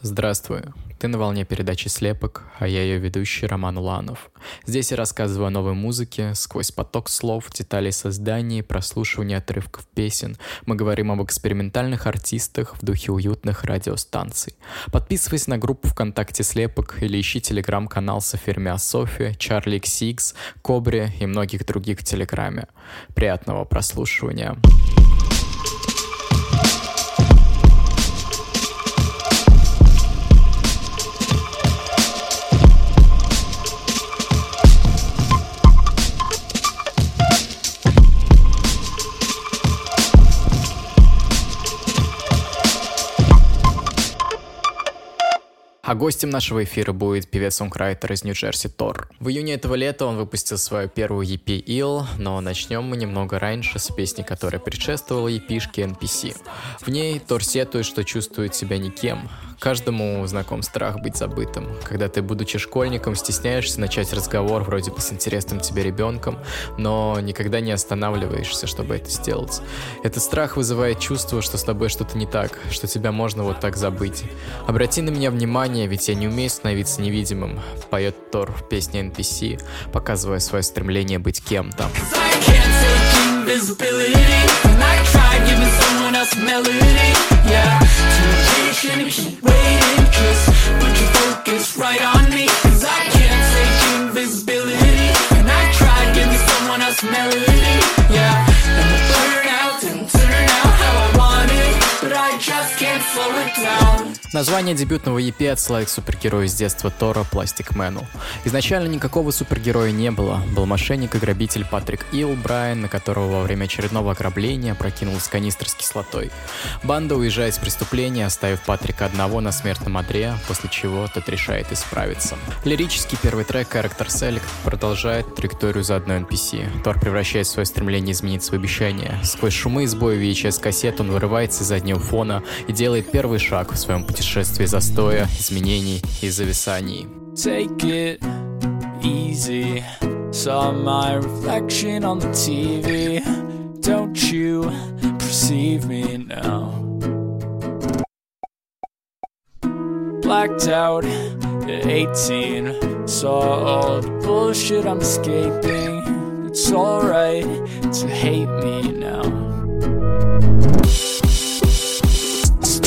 Здравствуй. Ты на волне передачи «Слепок», а я ее ведущий Роман Уланов. Здесь я рассказываю о новой музыке, сквозь поток слов, деталей создания, прослушивания отрывков песен. Мы говорим об экспериментальных артистах в духе уютных радиостанций. Подписывайся на группу ВКонтакте «Слепок» или ищи телеграм-канал Софермия София, Чарли Ксикс, Кобре и многих других в Телеграме. Приятного прослушивания. А гостем нашего эфира будет певец-сongwriter из Нью-Джерси Тор. В июне этого лета он выпустил свою первую EP Ill, но начнем мы немного раньше с песни, которая предшествовала EP-шке NPC. В ней Тор сетует, что чувствует себя никем, Каждому знаком страх быть забытым, когда ты, будучи школьником, стесняешься начать разговор вроде бы с интересным тебе ребенком, но никогда не останавливаешься, чтобы это сделать. Этот страх вызывает чувство, что с тобой что-то не так, что тебя можно вот так забыть. Обрати на меня внимание, ведь я не умею становиться невидимым, поет Тор в песне NPC, показывая свое стремление быть кем-то. Название дебютного EP отсылает к супергерою из детства Тора Пластик Мэну. Изначально никакого супергероя не было. Был мошенник и грабитель Патрик Ил Брайан, на которого во время очередного ограбления прокинулась канистр с кислотой. Банда уезжает с преступления, оставив Патрика одного на смертном одре, после чего тот решает исправиться. Лирический первый трек Character Select продолжает траекторию за одной NPC. Тор превращает свое стремление изменить свои обещания. Сквозь шумы и сбои VHS-кассет он вырывается из заднего фона и делает первый шаг в своем пути путешествие застоя, изменений и зависаний. Take it easy. Saw my reflection on the TV. Don't you perceive me now? Blacked out at 18. Saw all the bullshit I'm escaping. It's alright to hate me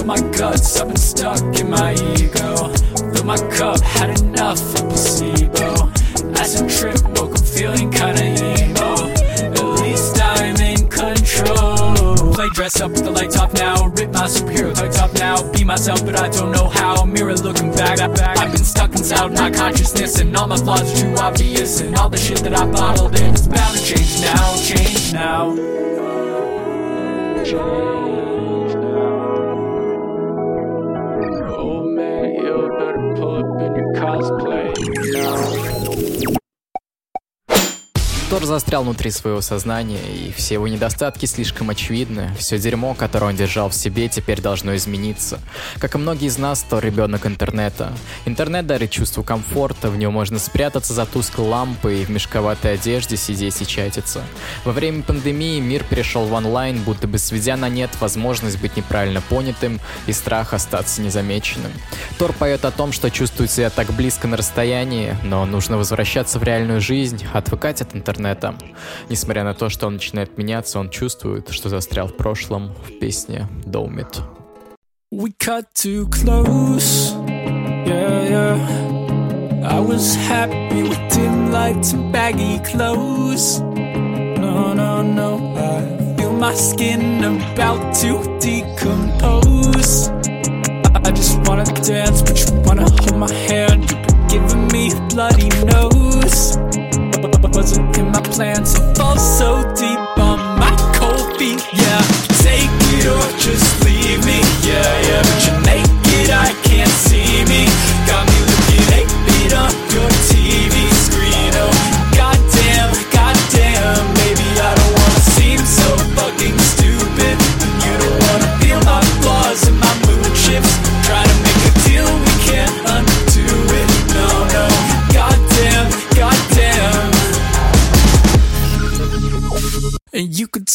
now. my guts, I've been stuck in my ego. Fill my cup, had enough of placebo. Acid trip, woke up feeling kinda emo. At least I'm in control. Play dress up with the lights off now. Rip my superhero tights off now. Be myself, but I don't know how. Mirror looking back, back. I've been stuck inside my consciousness, and all my flaws are too obvious. And all the shit that I bottled in is bound to change now. Change now. Change. Тор застрял внутри своего сознания, и все его недостатки слишком очевидны. Все дерьмо, которое он держал в себе, теперь должно измениться. Как и многие из нас, Тор ребенок интернета. Интернет дарит чувство комфорта, в него можно спрятаться за тусклой лампой и в мешковатой одежде сидеть и чатиться. Во время пандемии мир перешел в онлайн, будто бы сведя на нет возможность быть неправильно понятым и страх остаться незамеченным. Тор поет о том, что чувствует себя так близко на расстоянии, но нужно возвращаться в реальную жизнь, отвыкать от интернета интернета. Несмотря на то, что он начинает меняться, он чувствует, что застрял в прошлом в песне Доумит. We cut too close, yeah, yeah. I was happy with dim lights and baggy clothes. No, no, no, I feel my skin about to decompose. I just wanna dance, but you wanna hold my hand. Plans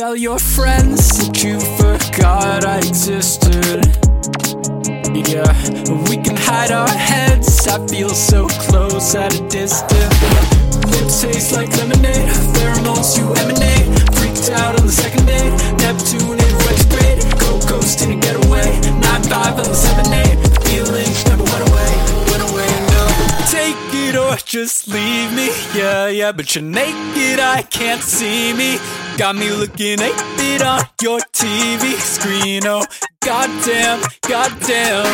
tell your friends that you forgot I existed. Yeah, we can hide our heads. I feel so close at a distance. Lips taste like lemonade, pheromones you emanate. Freaked out on the second date, Neptune in retrograde. Go ghost in a getaway, yeah, yeah. But you're naked, I can't see me. Got me looking 8-bit on your TV screen, oh goddamn, goddamn.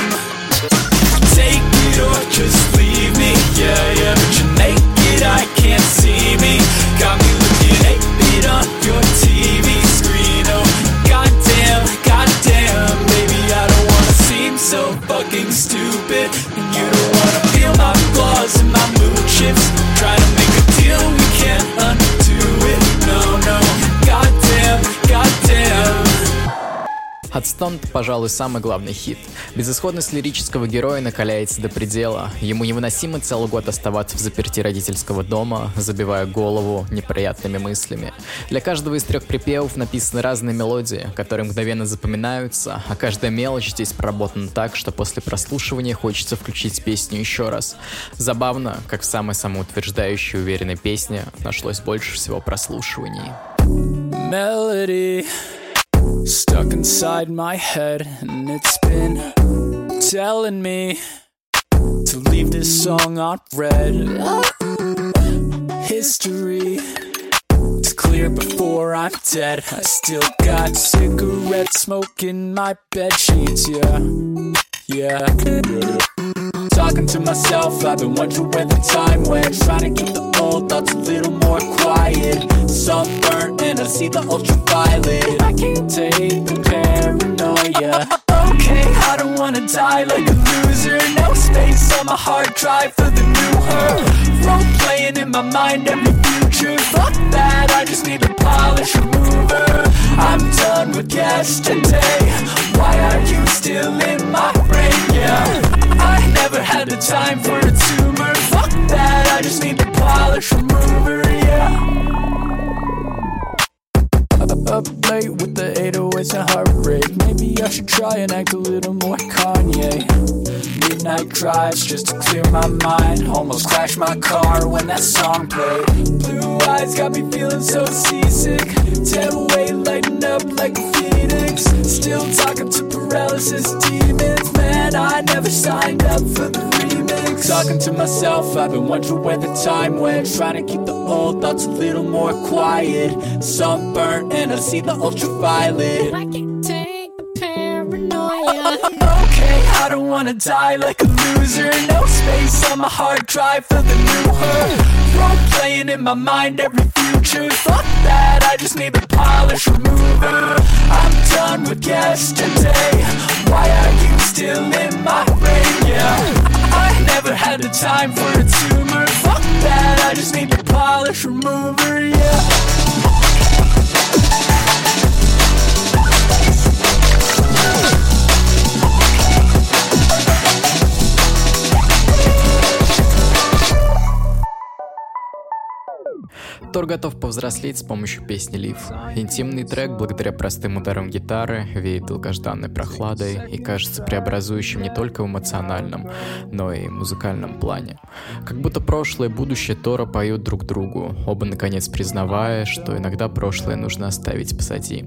Take it or just leave me, yeah, yeah. But you're naked, I can't see me. Got me looking 8-bit on your Hudstone — пожалуй, самый главный хит. Безысходность лирического героя накаляется до предела. Ему невыносимо целый год оставаться в заперти родительского дома, забивая голову неприятными мыслями. Для каждого из трех припевов написаны разные мелодии, которые мгновенно запоминаются, а каждая мелочь здесь проработана так, что после прослушивания хочется включить песню еще раз. Забавно, как в самой самоутверждающей уверенной песне нашлось больше всего прослушиваний. melody stuck inside my head, and it's been telling me to leave this song on red. History is clear before I'm dead. I still got cigarette smoke in my bed sheets, yeah, yeah. Talking to myself, I've been wondering where the time went. Trying to keep the old thoughts a little more quiet. Sunburnt and I see the ultraviolet. I can't take the paranoia. Okay, I don't wanna die like a loser. No space on my hard drive for the new her. Role playing in my mind every future. Fuck that, I just need a polish remover. I'm done with yesterday. Why are you still in my brain? Yeah. I never had the time for a tumor. Fuck that, I just need polish remover, yeah. Up late with the 808s and heartbreak. Maybe I should try and act a little more Kanye. Midnight drives just to clear my mind. Almost crashed my car when that song played. Blue eyes got me feeling so seasick. Dead weight lighting up like a phoenix. Still talking to paralysis demons. Man, I never signed up for the remix. Talking to myself, I've been wondering where the time went. Trying to keep the old thoughts a little more quiet. Sunburnt and I see the ultraviolet. I don't wanna die like a loser. No space on my hard drive for the new her. Role playing in my mind every future. Fuck that, I just need the polish remover. I'm done with yesterday. Why are you still in my brain? Yeah, I never had the time for a tumor. Fuck that, I just need the polish remover. Yeah. Тор готов повзрослеть с помощью песни Лив. Интимный трек, благодаря простым ударам гитары, веет долгожданной прохладой и кажется преобразующим не только в эмоциональном, но и музыкальном плане. Как будто прошлое и будущее Тора поют друг другу, оба наконец признавая, что иногда прошлое нужно оставить позади.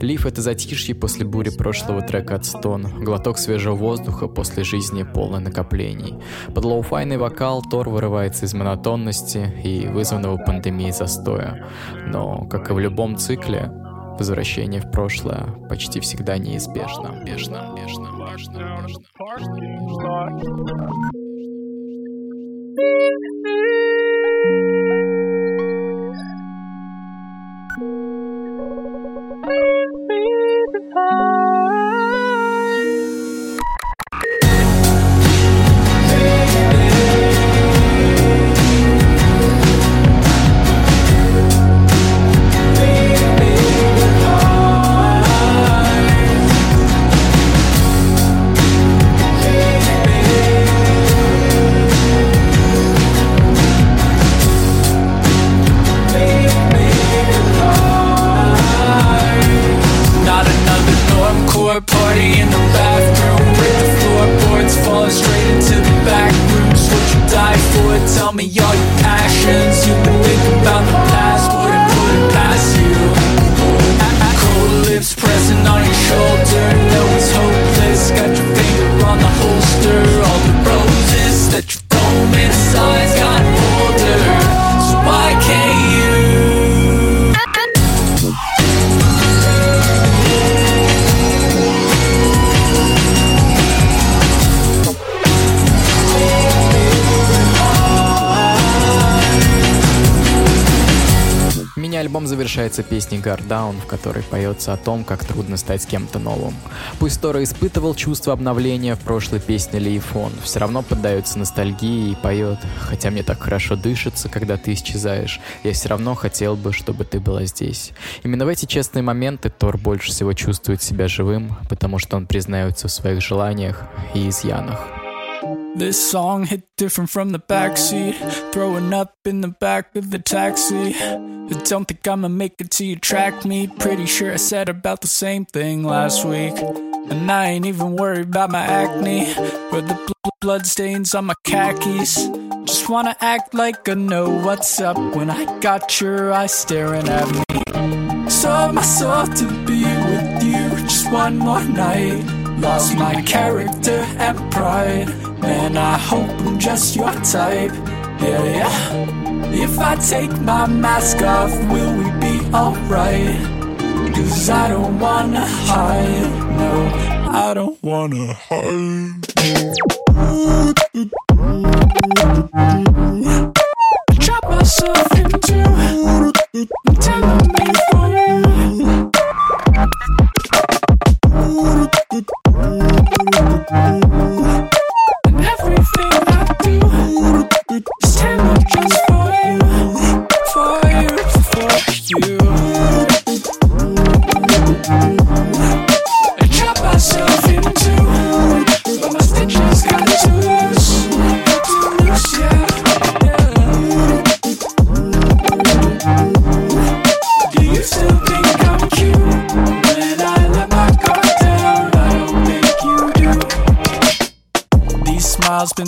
Лив — это затишье после бури прошлого трека от Стон, глоток свежего воздуха после жизни полной накоплений. Под лоуфайный вокал Тор вырывается из монотонности и вызванного пандемией застоя. Но, как и в любом цикле, возвращение в прошлое почти всегда неизбежно. Бежно, бежно, бежно, бежно. floor, party in the bathroom With the floorboards falling straight into the back room. What you die for, tell me all your passions. You can think about the past, wouldn't put it past you. Cold lips pressing on your shoulder. No, it's hopeless, got your finger on the holster. All the roses that you завершается песней «Guard Down», в которой поется о том, как трудно стать кем-то новым. Пусть Тора испытывал чувство обновления в прошлой песне Лейфон, все равно поддается ностальгии и поет «Хотя мне так хорошо дышится, когда ты исчезаешь, я все равно хотел бы, чтобы ты была здесь». Именно в эти честные моменты Тор больше всего чувствует себя живым, потому что он признается в своих желаниях и изъянах. This song hit different from the backseat. Throwing up in the back of the taxi. I don't think I'ma make it till you track me. Pretty sure I said about the same thing last week. And I ain't even worried about my acne or the bl- blood stains on my khakis. Just wanna act like I know what's up when I got your eyes staring at me. Sold my soul to be with you just one more night. Lost my character and pride. Man, I hope I'm just your type. Yeah, yeah. If I take my mask off, will we be alright? Cause I don't wanna hide. No, I don't wanna hide. I myself into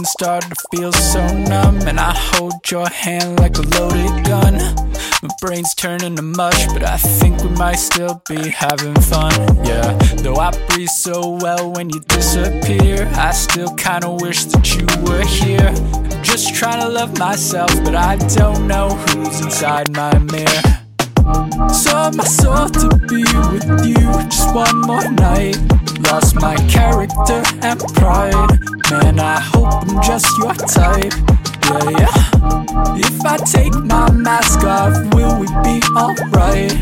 been starting to feel so numb, and I hold your hand like a loaded gun. My brain's turning to mush, but I think we might still be having fun. Yeah, though I breathe so well when you disappear, I still kinda wish that you were here. I'm just trying to love myself, but I don't know who's inside my mirror. Sold my soul to be with you just one more night. Lost my character and pride. Man, I hope I'm just your type. Yeah, yeah. If I take my mask off, will we be alright?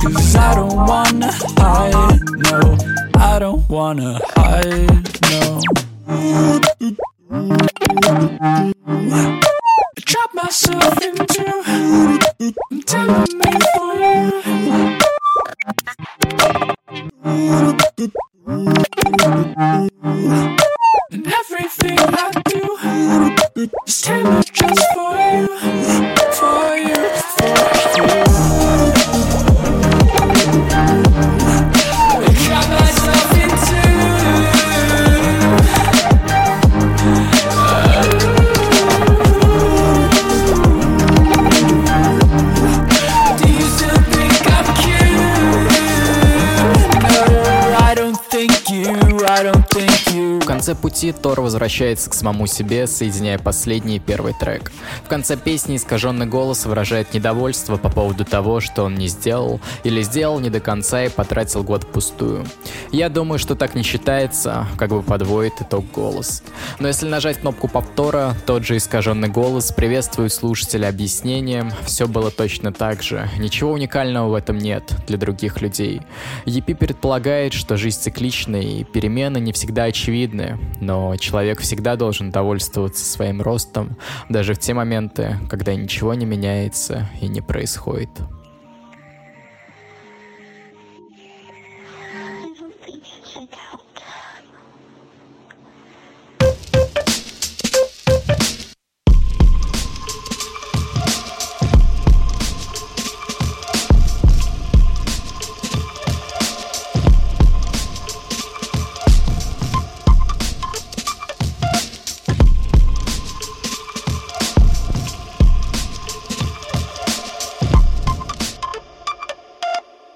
Cause I don't wanna hide. No, I don't wanna hide. No. Конце пути Тор возвращается к самому себе, соединяя последний и первый трек. В конце песни искаженный голос выражает недовольство по поводу того, что он не сделал, или сделал не до конца и потратил год впустую. Я думаю, что так не считается, как бы подводит итог голос. Но если нажать кнопку повтора, тот же искаженный голос приветствует слушателя объяснением, все было точно так же, ничего уникального в этом нет для других людей. Епи предполагает, что жизнь циклична и перемены не всегда очевидны, но человек всегда должен довольствоваться своим ростом, даже в те моменты, когда ничего не меняется и не происходит. Check out.